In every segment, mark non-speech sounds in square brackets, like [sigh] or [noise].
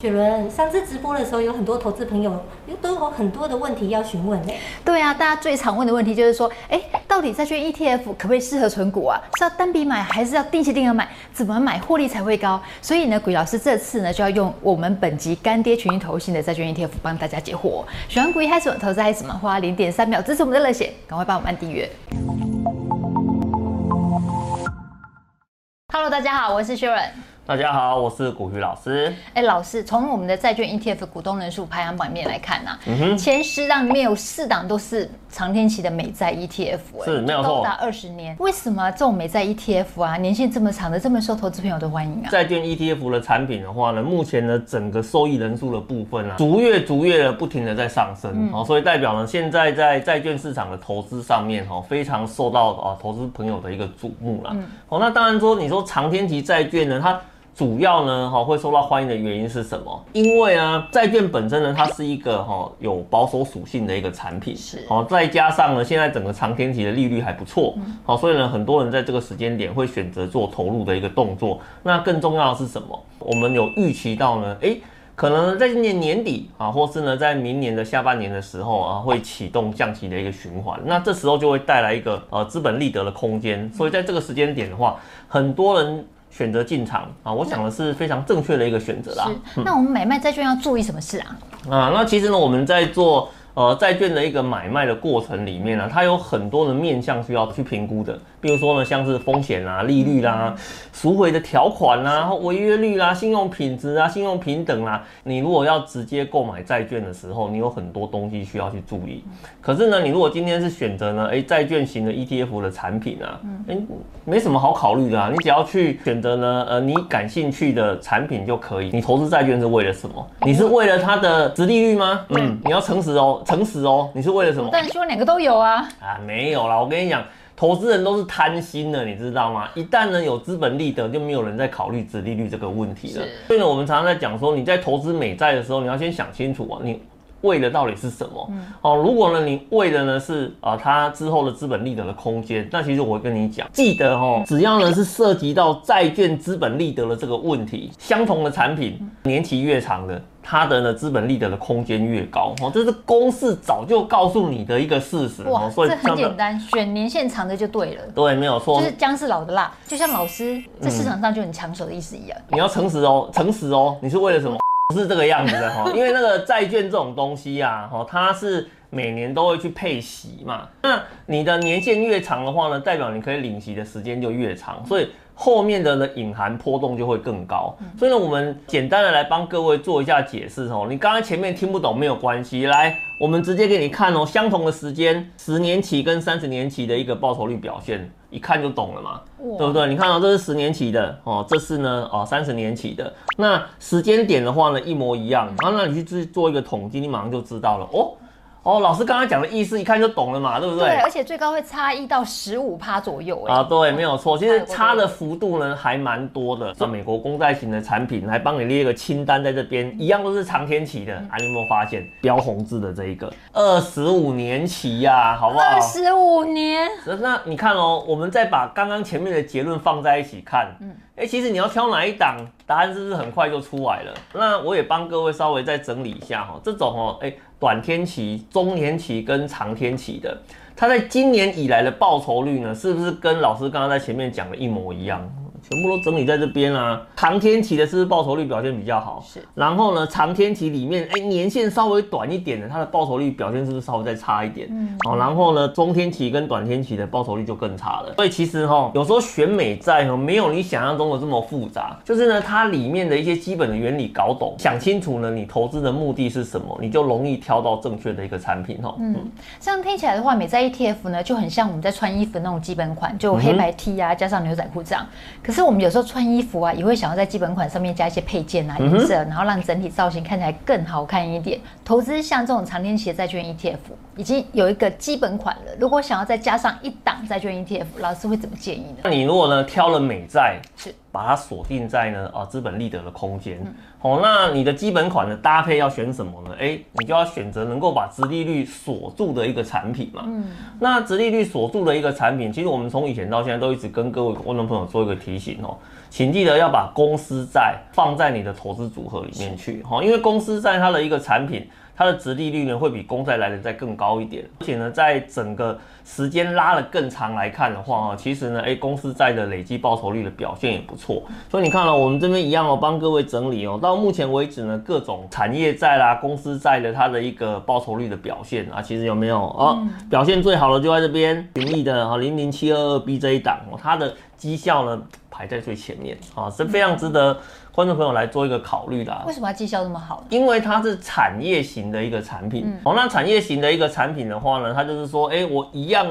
雪伦，上次直播的时候，有很多投资朋友都有很多的问题要询问呢。对啊，大家最常问的问题就是说，哎，到底债券 ETF 可不可以适合存股啊？是要单笔买，还是要定期定额买？怎么买获利才会高？所以呢，股鱼老师这次呢就要用我们本集干爹群益投信的债券 ETF 帮大家解惑。喜欢股鱼嗨什么投资嗨什么，花零点三秒支持我们的热血，赶快帮我们按订阅。Hello，大家好，我是雪伦。大家好，我是古鱼老师。哎，老师，从我们的债券 ETF 股东人数排行榜面来看呐、啊，嗯，前十档里面有四档都是长天期的美债 ETF，是没有错，高达二十年。为什么这种美债 ETF 啊，年限这么长的，这么受投资朋友的欢迎啊？债券 ETF 的产品的话呢，目前呢整个受益人数的部分啊，逐月逐月的不停的在上升，哦、嗯，所以代表呢，现在在债券市场的投资上面，哈，非常受到啊投资朋友的一个瞩目啦。好、嗯，那当然说，你说长天期债券呢，它主要呢，哈会受到欢迎的原因是什么？因为啊，债券本身呢，它是一个哈有保守属性的一个产品，是好，再加上呢，现在整个长天期的利率还不错，好，所以呢，很多人在这个时间点会选择做投入的一个动作。那更重要的是什么？我们有预期到呢，诶，可能在今年年底啊，或是呢在明年的下半年的时候啊，会启动降息的一个循环。那这时候就会带来一个呃资本利得的空间。所以在这个时间点的话，很多人。选择进场啊，我想的是非常正确的一个选择啦。是，那我们买卖债券要注意什么事啊？啊，那其实呢，我们在做。呃，债券的一个买卖的过程里面呢、啊，它有很多的面向需要去评估的。比如说呢，像是风险啊、利率啦、啊、赎回的条款啦、啊、违约率啦、啊、信用品质啊、信用平等啦、啊。你如果要直接购买债券的时候，你有很多东西需要去注意。可是呢，你如果今天是选择呢，哎，债券型的 ETF 的产品啊，哎，没什么好考虑的啊。你只要去选择呢，呃，你感兴趣的产品就可以。你投资债券是为了什么？你是为了它的殖利率吗？嗯，你要诚实哦。诚实哦，你是为了什么？但希望两个都有啊！啊，没有啦，我跟你讲，投资人都是贪心的，你知道吗？一旦呢有资本利得，就没有人在考虑殖利率这个问题了。所以呢，我们常常在讲说，你在投资美债的时候，你要先想清楚啊，你为的到底是什么？嗯、哦，如果呢你为的呢是啊它之后的资本利得的空间，那其实我会跟你讲，记得哦，只要呢是涉及到债券资本利得的这个问题，相同的产品年期越长的。它的呢资本利得的空间越高，哦，这是公式早就告诉你的一个事实，哇，所以这很简单，选年限长的就对了，对，没有错，就是姜是老的辣，就像老师在市场上就很抢手的意思一样。嗯、你要诚实哦，诚实哦，你是为了什么？不 [laughs] 是这个样子的哈，因为那个债券这种东西啊，哈，它是每年都会去配息嘛，那你的年限越长的话呢，代表你可以领息的时间就越长，所以。后面的呢隐含波动就会更高，所以呢，我们简单的来帮各位做一下解释哦。你刚刚前面听不懂没有关系，来，我们直接给你看哦。相同的时间，十年期跟三十年期的一个报酬率表现，一看就懂了嘛，对不对？你看到这是十年期的哦，这是呢哦三十年期的，那时间点的话呢一模一样，然后那你去自己做一个统计，你马上就知道了哦。哦，老师刚刚讲的意思一看就懂了嘛，对不对？对，而且最高会差一到十五趴左右。啊，对，没有错，其实差的幅度呢还蛮多的。像美国公债型的产品，来帮你列一个清单在这边，一样都是长天期的。啊，你有没有发现标红字的这一个二十五年期呀？好不好？二十五年。那你看哦，我们再把刚刚前面的结论放在一起看，嗯，哎，其实你要挑哪一档，答案是不是很快就出来了？那我也帮各位稍微再整理一下哈，这种哦，哎。短天期、中天期跟长天期的，它在今年以来的报酬率呢，是不是跟老师刚刚在前面讲的一模一样？全部都整理在这边啊，长天期的是不是报酬率表现比较好？是。然后呢，长天期里面，哎，年限稍微短一点的，它的报酬率表现是不是稍微再差一点？嗯。好，然后呢，中天期跟短天期的报酬率就更差了。所以其实哈，有时候选美债哈，没有你想象中的这么复杂。就是呢，它里面的一些基本的原理搞懂，想清楚呢，你投资的目的是什么，你就容易挑到正确的一个产品哈。嗯。这样听起来的话，美债 ETF 呢，就很像我们在穿衣服那种基本款，就黑白 T 啊，加上牛仔裤这样。可是。可是我们有时候穿衣服啊，也会想要在基本款上面加一些配件啊、颜色，然后让整体造型看起来更好看一点。投资像这种长天期的债券 ETF，已经有一个基本款了。如果想要再加上一档债券 ETF，老师会怎么建议呢？那你如果呢挑了美债，是把它锁定在呢啊资本利得的空间。嗯哦，那你的基本款的搭配要选什么呢？哎，你就要选择能够把殖利率锁住的一个产品嘛。嗯，那殖利率锁住的一个产品，其实我们从以前到现在都一直跟各位观众朋友做一个提醒哦。请记得要把公司债放在你的投资组合里面去，哈，因为公司债它的一个产品。它的值利率呢，会比公债来的再更高一点，而且呢，在整个时间拉了更长来看的话啊，其实呢，哎，公司债的累计报酬率的表现也不错。所以你看了我们这边一样哦，帮各位整理哦，到目前为止呢，各种产业债啦、公司债的它的一个报酬率的表现啊，其实有没有哦？表现最好的就在这边，群益的啊零零七二二 B 这一档哦，它的绩效呢排在最前面啊，是非常值得。观众朋友来做一个考虑啦，为什么它绩效那么好？因为它是产业型的一个产品。哦、嗯，那产业型的一个产品的话呢，它就是说，哎，我一样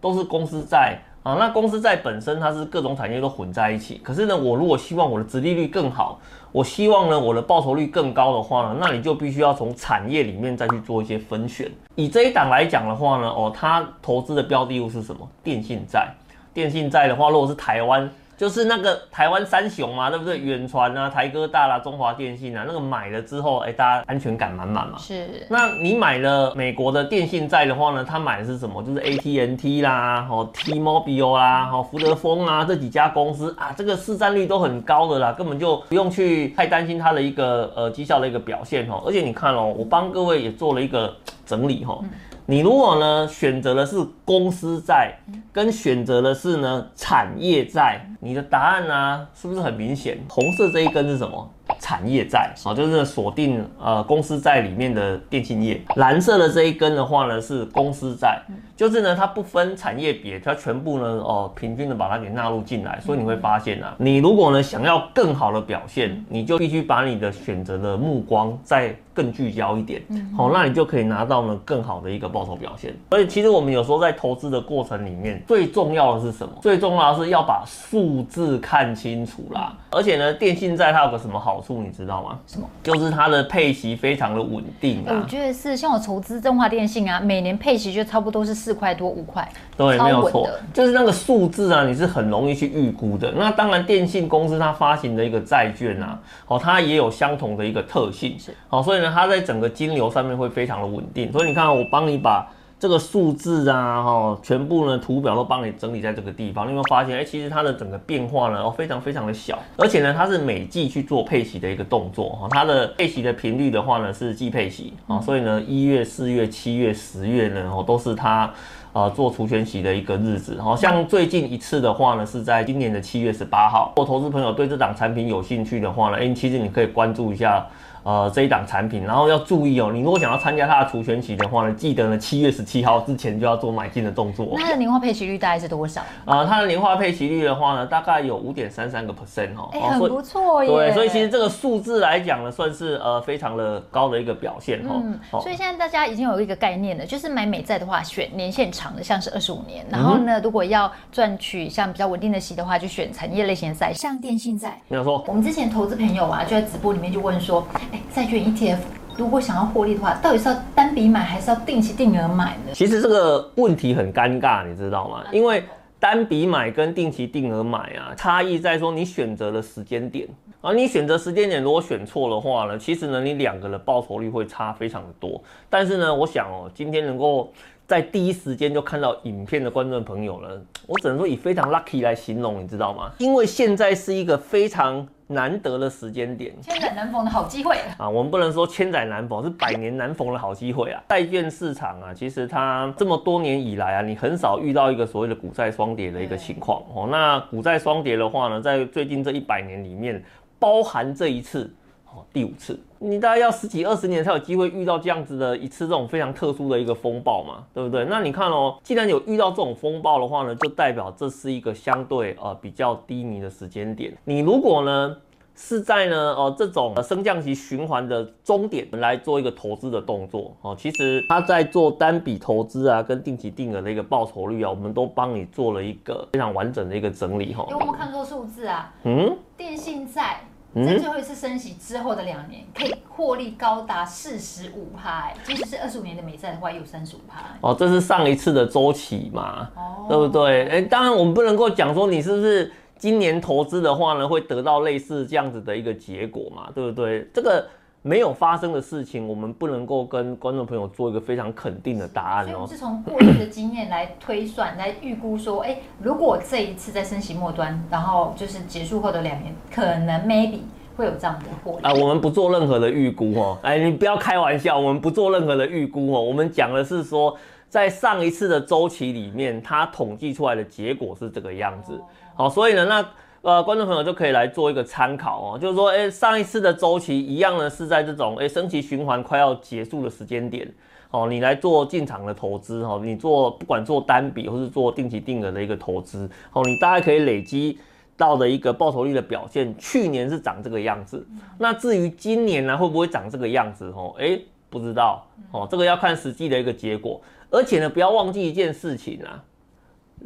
都是公司债啊。那公司债本身它是各种产业都混在一起。可是呢，我如果希望我的殖利率更好，我希望呢我的报酬率更高的话呢，那你就必须要从产业里面再去做一些分选。以这一档来讲的话呢，哦，它投资的标的物是什么？电信债。电信债的话，如果是台湾。就是那个台湾三雄嘛，对不对？远传啊，台哥大啦，中华电信啊，那个买了之后，哎、欸，大家安全感满满嘛。是。那你买了美国的电信债的话呢，他买的是什么？就是 AT&T 啦，哦，T-Mobile 啦，哦，福德丰啊，这几家公司啊，这个市占率都很高的啦，根本就不用去太担心它的一个呃绩效的一个表现哦。而且你看哦，我帮各位也做了一个整理哈。嗯你如果呢选择的是公司债，跟选择的是呢产业债，你的答案呢、是不是很明显？红色这一根是什么？产业债啊，就是锁定呃公司债里面的电信业。蓝色的这一根的话呢是公司债，就是呢它不分产业别，它全部呢哦平均的把它给纳入进来。所以你会发现啊，你如果呢想要更好的表现，你就必须把你的选择的目光再更聚焦一点，好，那你就可以拿到呢更好的一个报酬表现。所以其实我们有时候在投资的过程里面，最重要的是什么？最重要的是要把数字看清楚啦。而且呢，电信债它有个什么好处，你知道吗？什么？就是它的配息非常的稳定啊。我觉得是，像我投资中华电信啊，每年配息就差不多是四块多五块。对，没有错，就是那个数字啊，你是很容易去预估的。那当然，电信公司它发行的一个债券啊，哦，它也有相同的一个特性，是，好，所以呢，它在整个金流上面会非常的稳定。所以你看，我帮你把。这个数字啊，哈，全部呢图表都帮你整理在这个地方。你有没有发现，哎，其实它的整个变化呢，哦，非常非常的小，而且呢，它是每季去做配息的一个动作，哈，它的配息的频率的话呢是季配息，啊，所以呢，一月、四月、七月、十月呢，哦，都是它呃做除权息的一个日子，好像最近一次的话呢，是在今年的七月十八号。如果投资朋友对这档产品有兴趣的话呢，哎，其实你可以关注一下。呃，这一档产品，然后要注意哦，你如果想要参加它的除权息的话呢，记得呢七月十七号之前就要做买进的动作。那它的年化配息率大概是多少？啊、呃，它的年化配息率的话呢，大概有五点三三个 percent 哦，哎、欸，很不错耶。对，所以其实这个数字来讲呢，算是呃非常的高的一个表现哈。嗯，所以现在大家已经有一个概念了，就是买美债的话，选年限长的，像是二十五年。然后呢，如果要赚取像比较稳定的息的话，就选产业类型的债，像电信债。没有说。我们之前投资朋友啊，就在直播里面就问说，哎，债券 ETF。如果想要获利的话，到底是要单笔买还是要定期定额买呢？其实这个问题很尴尬，你知道吗？因为单笔买跟定期定额买啊，差异在说你选择的时间点。而你选择时间点如果选错的话呢，其实呢，你两个的报酬率会差非常的多。但是呢，我想哦，今天能够在第一时间就看到影片的观众朋友了，我只能说以非常 lucky 来形容，你知道吗？因为现在是一个非常。难得的时间点，千载难逢的好机会啊！我们不能说千载难逢，是百年难逢的好机会啊！债券市场啊，其实它这么多年以来啊，你很少遇到一个所谓的股债双跌的一个情况哦。那股债双跌的话呢，在最近这一百年里面，包含这一次哦，第五次，你大概要十几二十年才有机会遇到这样子的一次这种非常特殊的一个风暴嘛，对不对？那你看哦，既然有遇到这种风暴的话呢，就代表这是一个相对呃比较低迷的时间点。你如果呢，是在呢，呃，这种升降级循环的终点来做一个投资的动作哦。其实他在做单笔投资啊，跟定期定额的一个报酬率啊，我们都帮你做了一个非常完整的一个整理哈。因为我们看错数字啊，嗯，电信债在最后一次升息之后的两年，可以获利高达四十五趴，即使是二十五年的美债的话，也有三十五趴。哦，这是上一次的周期嘛，哦，对不对？哎，当然我们不能够讲说你是不是。今年投资的话呢，会得到类似这样子的一个结果嘛，对不对？这个没有发生的事情，我们不能够跟观众朋友做一个非常肯定的答案哦。所以我们是从过去的经验来推算，来预估说，哎，如果这一次在升息末端，然后就是结束后的两年，可能 maybe 会有这样的获利。啊，我们不做任何的预估哦。哎，你不要开玩笑，我们不做任何的预估哦。我们讲的是说，在上一次的周期里面，它统计出来的结果是这个样子。好，所以呢，那。呃，观众朋友就可以来做一个参考哦，就是说，哎，上一次的周期一样呢，是在这种哎升息循环快要结束的时间点，哦，你来做进场的投资，哦，你做不管做单笔或是做定期定额的一个投资，哦，你大概可以累积到的一个报酬率的表现，去年是长这个样子，那至于今年呢，会不会长这个样子？哦，哎，不知道，哦，这个要看实际的一个结果，而且呢，不要忘记一件事情啊。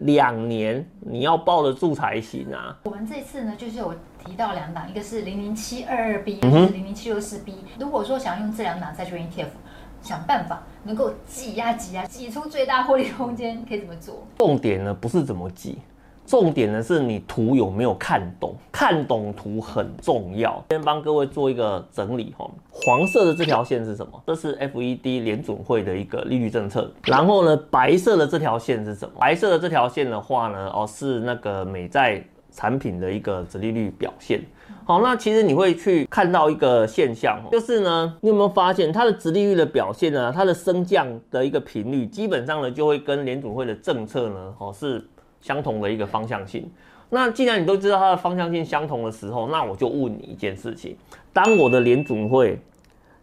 两年你要抱得住才行啊！我们这次呢，就是有提到两档，一个是零零七二二 B，一个是零零七六四 B。如果说想要用这两档债券 ETF，想办法能够挤压挤压挤出最大获利空间，可以怎么做？重点呢不是怎么挤。重点呢是你图有没有看懂，看懂图很重要。先帮各位做一个整理哈，黄色的这条线是什么？这是 FED 联准会的一个利率政策。然后呢，白色的这条线是什么？白色的这条线的话呢，哦是那个美债产品的一个殖利率表现。好，那其实你会去看到一个现象，就是呢，你有没有发现它的殖利率的表现呢？它的升降的一个频率，基本上呢就会跟联准会的政策呢，哦是。相同的一个方向性，那既然你都知道它的方向性相同的时候，那我就问你一件事情：当我的联准会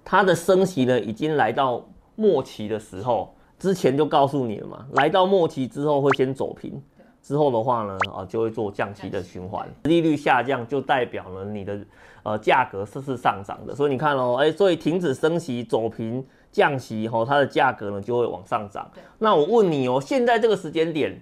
它的升息呢已经来到末期的时候，之前就告诉你了嘛，来到末期之后会先走平，之后的话呢啊就会做降息的循环，利率下降就代表了你的呃价格是是上涨的，所以你看哦，哎，所以停止升息走平降息后，它的价格呢就会往上涨。那我问你哦，现在这个时间点。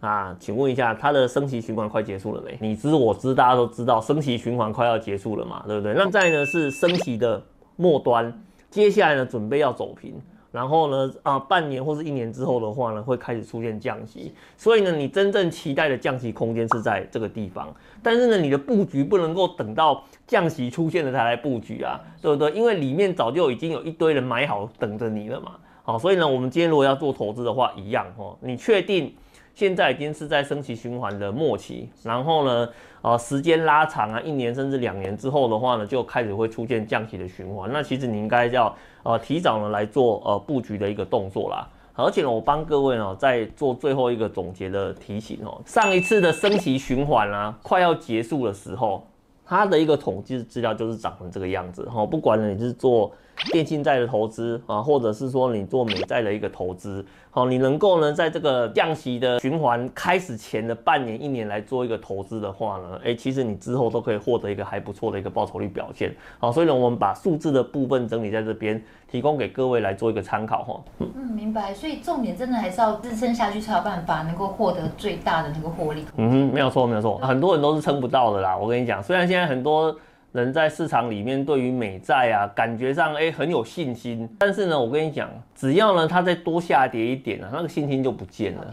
啊，请问一下，它的升息循环快结束了没？你知我知，大家都知道升息循环快要结束了嘛，对不对？那在呢是升息的末端，接下来呢准备要走平，然后呢啊半年或是一年之后的话呢会开始出现降息，所以呢你真正期待的降息空间是在这个地方，但是呢你的布局不能够等到降息出现了才来布局啊，对不对？因为里面早就已经有一堆人买好等着你了嘛，好，所以呢我们今天如果要做投资的话，一样哦，你确定？现在已经是在升息循环的末期，然后呢，呃，时间拉长啊，一年甚至两年之后的话呢，就开始会出现降息的循环。那其实你应该要呃提早呢来做呃布局的一个动作啦。而且呢，我帮各位呢在做最后一个总结的提醒哦，上一次的升息循环啊快要结束的时候，它的一个统计资料就是长成这个样子哈。不管你是做电信债的投资啊，或者是说你做美债的一个投资，好，你能够呢在这个降息的循环开始前的半年、一年来做一个投资的话呢，哎，其实你之后都可以获得一个还不错的一个报酬率表现。好，所以呢，我们把数字的部分整理在这边，提供给各位来做一个参考哈。嗯，明白。所以重点真的还是要支撑下去才有办法能够获得最大的那个获利。嗯哼，没有错，没有错，很多人都是撑不到的啦。我跟你讲，虽然现在很多。人在市场里面对于美债啊，感觉上哎、欸、很有信心，但是呢，我跟你讲，只要呢它再多下跌一点啊，那个信心就不见了。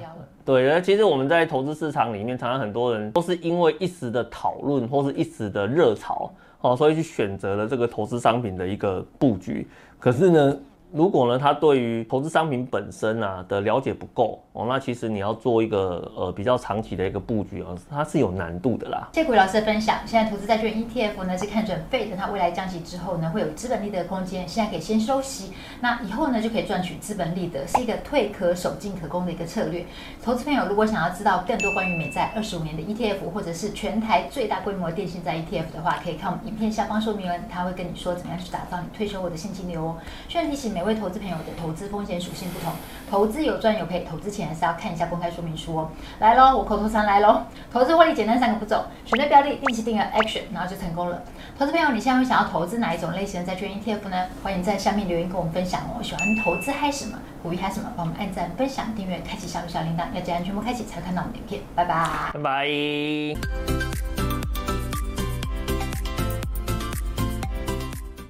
对，其实我们在投资市场里面，常常很多人都是因为一时的讨论或是一时的热潮，哦，所以去选择了这个投资商品的一个布局。可是呢，如果呢，他对于投资商品本身啊的了解不够哦，那其实你要做一个呃比较长期的一个布局啊，它是有难度的啦。谢谢老师的分享。现在投资债券 ETF 呢是看准 Fed，等它未来降息之后呢会有资本利得空间，现在可以先收息，那以后呢就可以赚取资本利得，是一个退可守进可攻的一个策略。投资朋友如果想要知道更多关于美债二十五年的 ETF，或者是全台最大规模电信债 ETF 的话，可以看我们影片下方说明文，他会跟你说怎么样去打造你退休后的现金流哦。虽然提醒每位投资朋友的投资风险属性不同，投资有赚有赔，投资前还是要看一下公开说明书哦。来喽，我口头禅来喽，投资获利简单三个步骤：选对标的，定期定额 action，然后就成功了。投资朋友，你现在会想要投资哪一种类型的债券 ETF 呢？欢迎在下面留言跟我们分享哦。喜欢投资嗨什么，股鱼嗨什么，帮我们按赞、分享、订阅、开启小小铃铛，要记得全部开启才会看到我们的影片。拜拜，拜拜。